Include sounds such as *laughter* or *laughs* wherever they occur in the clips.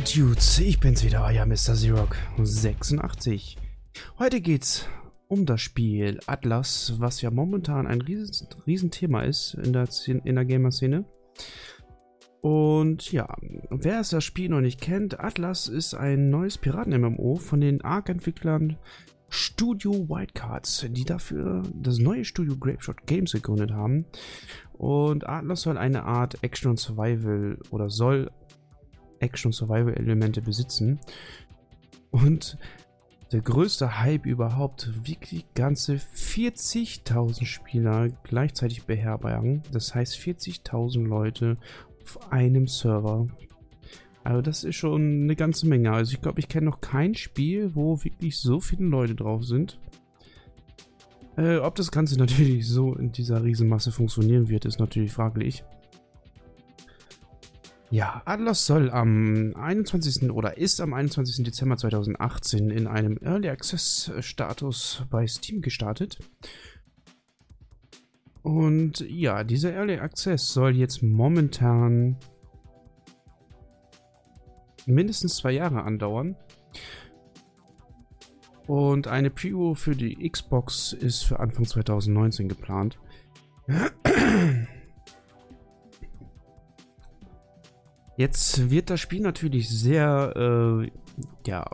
Dudes, ich bin's wieder, euer Mr. Xerox 86. Heute geht's um das Spiel Atlas, was ja momentan ein riesen, riesen Thema ist in der, in der Gamer-Szene. Und ja, wer das Spiel noch nicht kennt, Atlas ist ein neues Piraten-MMO von den Arc-Entwicklern Studio Wildcards, die dafür das neue Studio Grapeshot Games gegründet haben. Und Atlas soll eine Art Action und Survival oder soll Action- und Survival-Elemente besitzen. Und der größte Hype überhaupt, wirklich ganze 40.000 Spieler gleichzeitig beherbergen. Das heißt 40.000 Leute auf einem Server. Also das ist schon eine ganze Menge. Also ich glaube, ich kenne noch kein Spiel, wo wirklich so viele Leute drauf sind. Äh, ob das Ganze *laughs* natürlich so in dieser Riesenmasse funktionieren wird, ist natürlich fraglich. Ja, Atlas soll am 21. oder ist am 21. Dezember 2018 in einem Early Access Status bei Steam gestartet. Und ja, dieser Early Access soll jetzt momentan mindestens zwei Jahre andauern. Und eine Preview für die Xbox ist für Anfang 2019 geplant. Jetzt wird das Spiel natürlich sehr, äh, ja,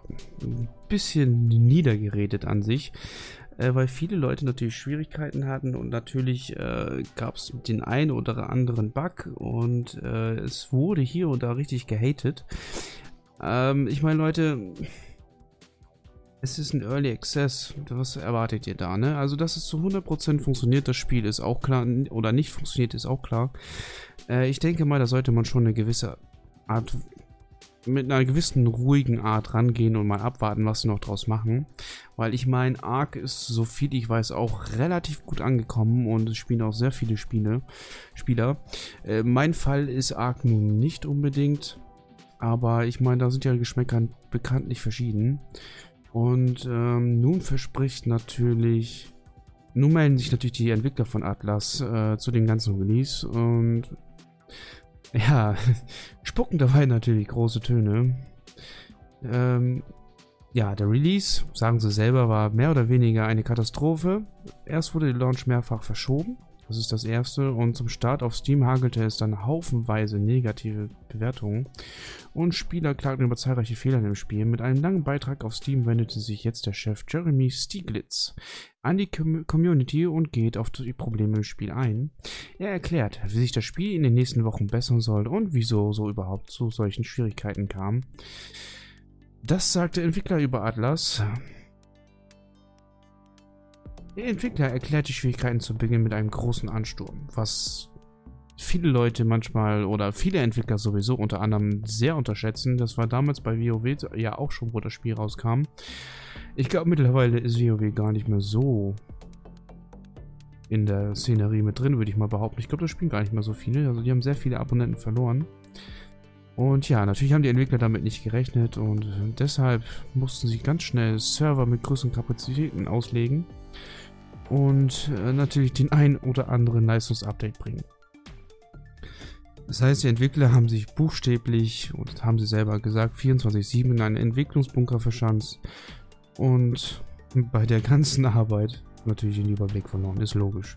ein bisschen niedergeredet an sich, äh, weil viele Leute natürlich Schwierigkeiten hatten und natürlich äh, gab es den einen oder anderen Bug und äh, es wurde hier und da richtig gehatet. Ähm, ich meine, Leute, es ist ein Early Access. Was erwartet ihr da, ne? Also, dass es zu 100% funktioniert, das Spiel ist auch klar. Oder nicht funktioniert, ist auch klar. Äh, ich denke mal, da sollte man schon eine gewisse Art, mit einer gewissen ruhigen Art rangehen und mal abwarten, was sie noch draus machen. Weil ich meine, Ark ist, so viel ich weiß, auch relativ gut angekommen und es spielen auch sehr viele Spiele, Spieler. Äh, mein Fall ist Ark nun nicht unbedingt, aber ich meine, da sind ja Geschmäcker bekanntlich verschieden. Und ähm, nun verspricht natürlich nun melden sich natürlich die Entwickler von Atlas äh, zu dem ganzen Release und ja, *laughs* spucken dabei natürlich große Töne. Ähm, ja, der Release, sagen sie selber, war mehr oder weniger eine Katastrophe. Erst wurde der Launch mehrfach verschoben. Das ist das erste. Und zum Start auf Steam hagelte es dann haufenweise negative Bewertungen. Und Spieler klagten über zahlreiche Fehler im Spiel. Mit einem langen Beitrag auf Steam wendete sich jetzt der Chef Jeremy Stieglitz an die Community und geht auf die Probleme im Spiel ein. Er erklärt, wie sich das Spiel in den nächsten Wochen bessern soll und wieso so überhaupt zu solchen Schwierigkeiten kam. Das sagte Entwickler über Atlas. Der Entwickler erklärt die Schwierigkeiten zu Beginn mit einem großen Ansturm, was viele Leute manchmal oder viele Entwickler sowieso unter anderem sehr unterschätzen. Das war damals bei WoW ja auch schon, wo das Spiel rauskam. Ich glaube, mittlerweile ist WoW gar nicht mehr so in der Szenerie mit drin, würde ich mal behaupten. Ich glaube, das spielen gar nicht mehr so viele. Also die haben sehr viele Abonnenten verloren. Und ja, natürlich haben die Entwickler damit nicht gerechnet und deshalb mussten sie ganz schnell Server mit größeren Kapazitäten auslegen und äh, natürlich den ein oder anderen Leistungsupdate bringen. Das heißt, die Entwickler haben sich buchstäblich, und haben sie selber gesagt, 24-7 in einen Entwicklungsbunker verschanzt und bei der ganzen *laughs* Arbeit natürlich den Überblick verloren, ist logisch.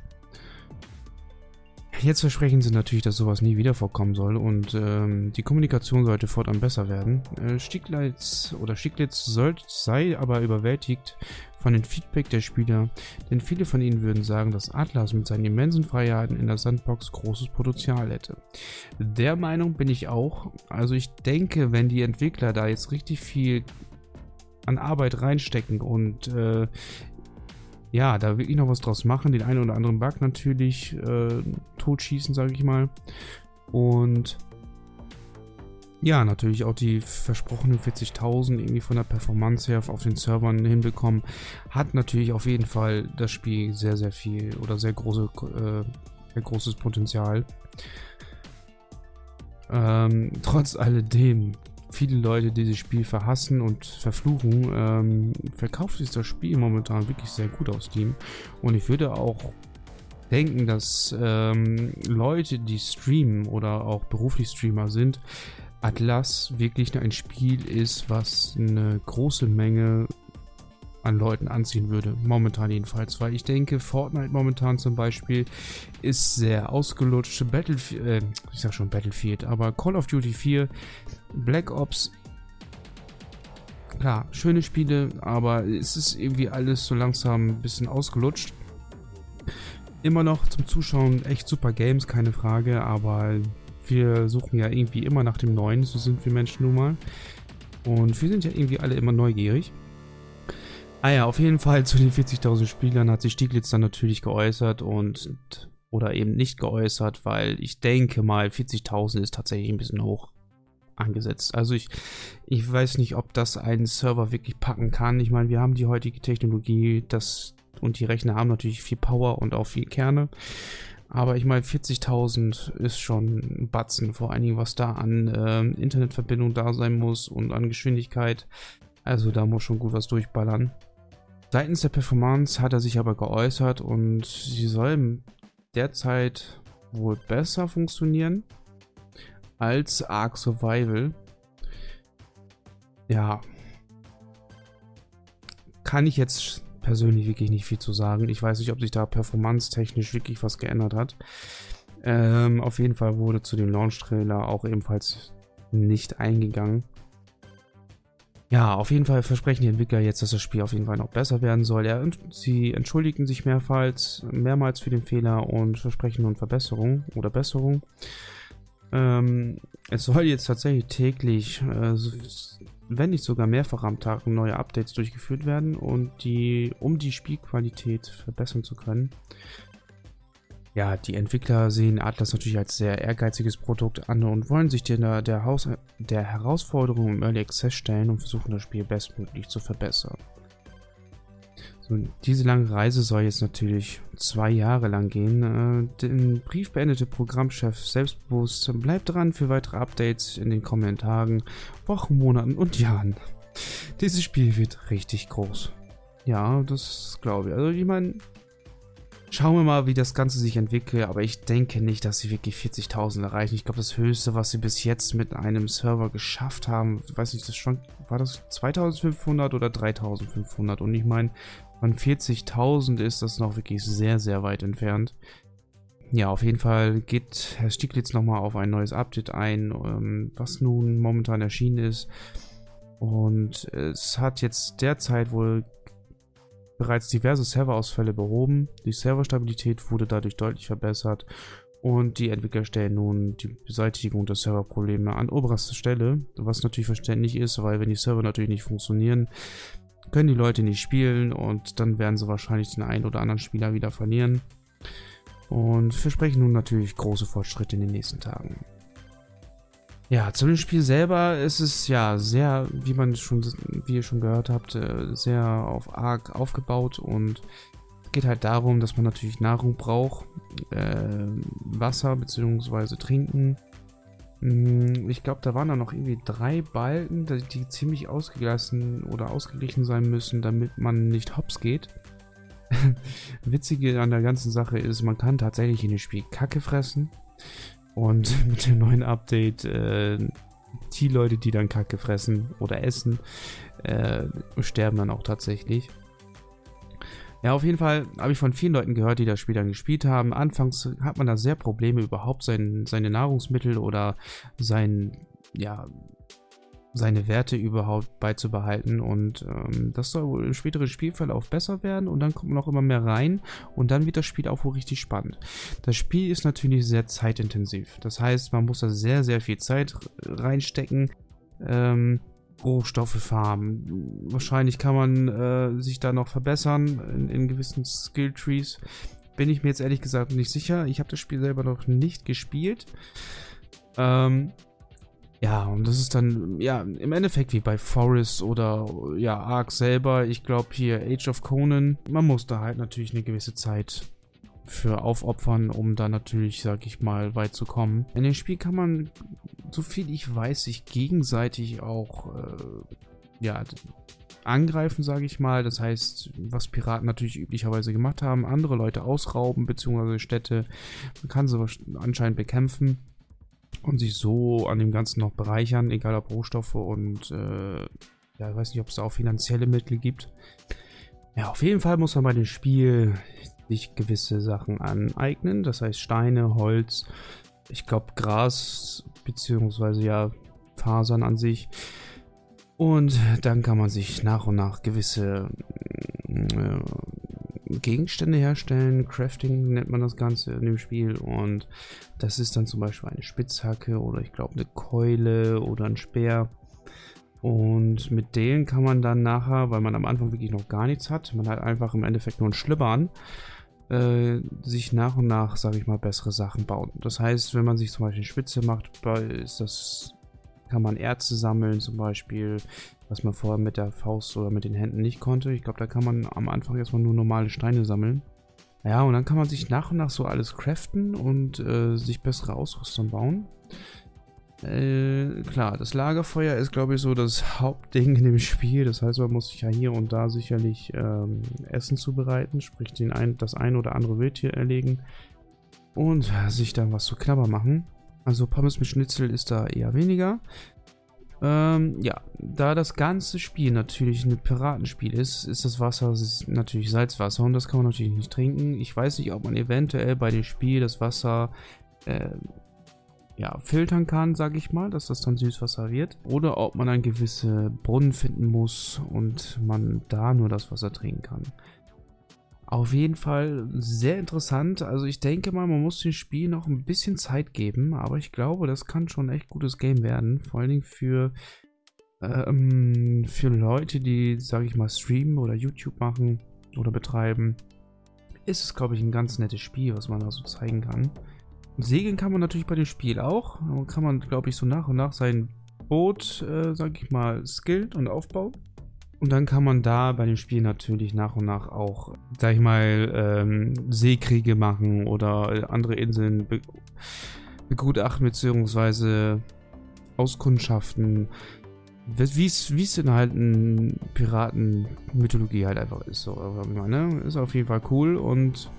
Jetzt versprechen sie natürlich, dass sowas nie wieder vorkommen soll und ähm, die Kommunikation sollte fortan besser werden. Äh, Stieglitz oder Stieglitz soll, sei aber überwältigt von dem Feedback der Spieler, denn viele von ihnen würden sagen, dass Atlas mit seinen immensen Freiheiten in der Sandbox großes Potenzial hätte. Der Meinung bin ich auch. Also ich denke, wenn die Entwickler da jetzt richtig viel an Arbeit reinstecken und äh, ja, da wirklich noch was draus machen, den einen oder anderen Bug natürlich äh, totschießen, sage ich mal. Und ja, natürlich auch die versprochenen 40.000 irgendwie von der Performance her auf den Servern hinbekommen, hat natürlich auf jeden Fall das Spiel sehr, sehr viel oder sehr, große, äh, sehr großes Potenzial. Ähm, trotz alledem viele Leute dieses Spiel verhassen und verfluchen, ähm, verkauft sich das Spiel momentan wirklich sehr gut aus Steam. Und ich würde auch denken, dass ähm, Leute, die streamen oder auch beruflich Streamer sind, Atlas wirklich ein Spiel ist, was eine große Menge an Leuten anziehen würde. Momentan jedenfalls. Weil ich denke, Fortnite momentan zum Beispiel ist sehr ausgelutscht. Battlefield, äh, ich sag schon Battlefield, aber Call of Duty 4, Black Ops. Klar, schöne Spiele, aber es ist irgendwie alles so langsam ein bisschen ausgelutscht. Immer noch zum Zuschauen echt super Games, keine Frage, aber wir suchen ja irgendwie immer nach dem Neuen, so sind wir Menschen nun mal. Und wir sind ja irgendwie alle immer neugierig. Ah ja, auf jeden Fall zu den 40.000 Spielern hat sich Stieglitz dann natürlich geäußert und oder eben nicht geäußert, weil ich denke mal 40.000 ist tatsächlich ein bisschen hoch angesetzt. Also ich, ich weiß nicht, ob das einen Server wirklich packen kann. Ich meine, wir haben die heutige Technologie, das und die Rechner haben natürlich viel Power und auch viel Kerne. Aber ich meine, 40.000 ist schon ein Batzen, vor allen Dingen, was da an äh, Internetverbindung da sein muss und an Geschwindigkeit. Also da muss schon gut was durchballern. Seitens der Performance hat er sich aber geäußert und sie soll derzeit wohl besser funktionieren als Ark Survival. Ja. Kann ich jetzt persönlich wirklich nicht viel zu sagen. Ich weiß nicht, ob sich da performance-technisch wirklich was geändert hat. Ähm, auf jeden Fall wurde zu dem Launch-Trailer auch ebenfalls nicht eingegangen. Ja, auf jeden Fall versprechen die Entwickler jetzt, dass das Spiel auf jeden Fall noch besser werden soll. Ja, sie entschuldigen sich mehrmals, mehrmals für den Fehler und versprechen nun Verbesserung oder Besserung. Ähm, es soll jetzt tatsächlich täglich, äh, wenn nicht sogar mehrfach am Tag, neue Updates durchgeführt werden und die, um die Spielqualität verbessern zu können. Ja, die Entwickler sehen Atlas natürlich als sehr ehrgeiziges Produkt an und wollen sich der, der, Haus, der Herausforderung im Early Access stellen und versuchen das Spiel bestmöglich zu verbessern. So, diese lange Reise soll jetzt natürlich zwei Jahre lang gehen. Äh, den Brief beendete Programmchef selbstbewusst bleibt dran für weitere Updates in den kommenden Tagen, Wochen, Monaten und Jahren. Dieses Spiel wird richtig groß. Ja, das glaube ich. Also ich meine, Schauen wir mal, wie das Ganze sich entwickelt, aber ich denke nicht, dass sie wirklich 40.000 erreichen. Ich glaube, das Höchste, was sie bis jetzt mit einem Server geschafft haben, weiß nicht, das schon, war das 2.500 oder 3.500? Und ich meine, von 40.000 ist das noch wirklich sehr, sehr weit entfernt. Ja, auf jeden Fall geht Herr Stieglitz nochmal auf ein neues Update ein, ähm, was nun momentan erschienen ist. Und es hat jetzt derzeit wohl bereits diverse Serverausfälle behoben. Die Serverstabilität wurde dadurch deutlich verbessert und die Entwickler stellen nun die Beseitigung der Serverprobleme an oberster Stelle, was natürlich verständlich ist, weil wenn die Server natürlich nicht funktionieren, können die Leute nicht spielen und dann werden sie wahrscheinlich den einen oder anderen Spieler wieder verlieren. Und versprechen nun natürlich große Fortschritte in den nächsten Tagen. Ja, zu dem Spiel selber ist es ja sehr, wie man schon, wie ihr schon gehört habt, äh, sehr auf arg aufgebaut und geht halt darum, dass man natürlich Nahrung braucht, äh, Wasser bzw. Trinken. Hm, ich glaube, da waren dann noch irgendwie drei Balken, die ziemlich ausgeglichen oder ausgeglichen sein müssen, damit man nicht hops geht. *laughs* Witzige an der ganzen Sache ist, man kann tatsächlich in dem Spiel Kacke fressen. Und *laughs* mit dem neuen Update, äh, die Leute, die dann Kacke fressen oder essen, äh, sterben dann auch tatsächlich. Ja, auf jeden Fall habe ich von vielen Leuten gehört, die das Spiel dann gespielt haben. Anfangs hat man da sehr Probleme, überhaupt sein, seine Nahrungsmittel oder sein, ja, seine Werte überhaupt beizubehalten und ähm, das soll wohl im späteren Spielverlauf besser werden und dann kommt noch immer mehr rein und dann wird das Spiel auch wohl richtig spannend. Das Spiel ist natürlich sehr zeitintensiv, das heißt, man muss da sehr, sehr viel Zeit reinstecken. Ähm, Rohstoffe farmen. Wahrscheinlich kann man äh, sich da noch verbessern in, in gewissen Skill-Trees. Bin ich mir jetzt ehrlich gesagt nicht sicher. Ich habe das Spiel selber noch nicht gespielt. Ähm, ja, und das ist dann, ja, im Endeffekt wie bei Forest oder, ja, Ark selber. Ich glaube hier Age of Conan. Man muss da halt natürlich eine gewisse Zeit für aufopfern, um da natürlich, sag ich mal, weit zu kommen. In dem Spiel kann man, so viel ich weiß, sich gegenseitig auch, äh, ja, angreifen, sage ich mal. Das heißt, was Piraten natürlich üblicherweise gemacht haben, andere Leute ausrauben, beziehungsweise Städte. Man kann sie anscheinend bekämpfen. Und sich so an dem Ganzen noch bereichern, egal ob Rohstoffe und äh, ja, ich weiß nicht, ob es da auch finanzielle Mittel gibt. Ja, auf jeden Fall muss man bei dem Spiel sich gewisse Sachen aneignen, das heißt Steine, Holz, ich glaube Gras, beziehungsweise ja Fasern an sich. Und dann kann man sich nach und nach gewisse äh, Gegenstände herstellen. Crafting nennt man das Ganze in dem Spiel. Und das ist dann zum Beispiel eine Spitzhacke oder ich glaube eine Keule oder ein Speer. Und mit denen kann man dann nachher, weil man am Anfang wirklich noch gar nichts hat, man hat einfach im Endeffekt nur einen Schlibbern, äh, sich nach und nach, sage ich mal, bessere Sachen bauen. Das heißt, wenn man sich zum Beispiel eine Spitze macht, ist das, kann man Erze sammeln zum Beispiel, was man vorher mit der Faust oder mit den Händen nicht konnte. Ich glaube, da kann man am Anfang erstmal nur normale Steine sammeln. Ja, und dann kann man sich nach und nach so alles craften und äh, sich bessere Ausrüstung bauen. Äh, klar, das Lagerfeuer ist, glaube ich, so das *laughs* Hauptding in dem Spiel. Das heißt, man muss sich ja hier und da sicherlich ähm, Essen zubereiten, sprich den ein, das ein oder andere Wildtier erlegen und sich dann was zu knabbern machen. Also Pommes mit Schnitzel ist da eher weniger. Ähm, ja, da das ganze Spiel natürlich ein Piratenspiel ist, ist das Wasser ist natürlich Salzwasser und das kann man natürlich nicht trinken. Ich weiß nicht, ob man eventuell bei dem Spiel das Wasser äh, ja, filtern kann, sage ich mal, dass das dann Süßwasser wird. Oder ob man dann gewisse Brunnen finden muss und man da nur das Wasser trinken kann. Auf jeden Fall sehr interessant. Also ich denke mal, man muss dem Spiel noch ein bisschen Zeit geben, aber ich glaube, das kann schon ein echt gutes Game werden. Vor allen Dingen für, ähm, für Leute, die, sage ich mal, streamen oder YouTube machen oder betreiben. Ist es, glaube ich, ein ganz nettes Spiel, was man da so zeigen kann. Segeln kann man natürlich bei dem Spiel auch. Kann man, glaube ich, so nach und nach sein Boot, äh, sage ich mal, skillt und aufbauen. Und dann kann man da bei dem Spiel natürlich nach und nach auch, sag ich mal, ähm, Seekriege machen oder andere Inseln be begutachten bzw. auskundschaften, wie es in halt in Piratenmythologie halt einfach ist. So, ne? Ist auf jeden Fall cool und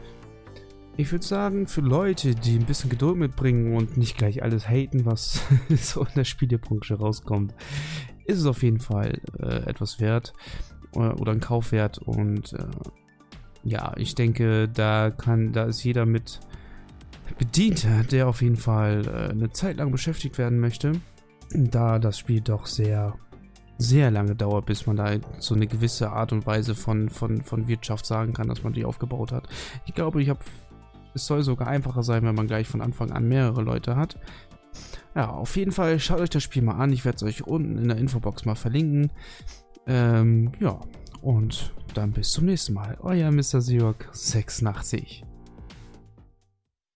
ich würde sagen, für Leute, die ein bisschen Geduld mitbringen und nicht gleich alles haten, was *laughs* so in der Spielebranche rauskommt, ist es auf jeden Fall äh, etwas wert äh, oder ein Kaufwert und äh, ja, ich denke, da kann, da ist jeder mit bedient, der auf jeden Fall äh, eine Zeit lang beschäftigt werden möchte, da das Spiel doch sehr sehr lange dauert, bis man da so eine gewisse Art und Weise von, von, von Wirtschaft sagen kann, dass man die aufgebaut hat. Ich glaube, ich habe es soll sogar einfacher sein, wenn man gleich von Anfang an mehrere Leute hat. Ja, auf jeden Fall schaut euch das Spiel mal an. Ich werde es euch unten in der Infobox mal verlinken. Ähm, ja, und dann bis zum nächsten Mal. Euer Mr. Siok 86.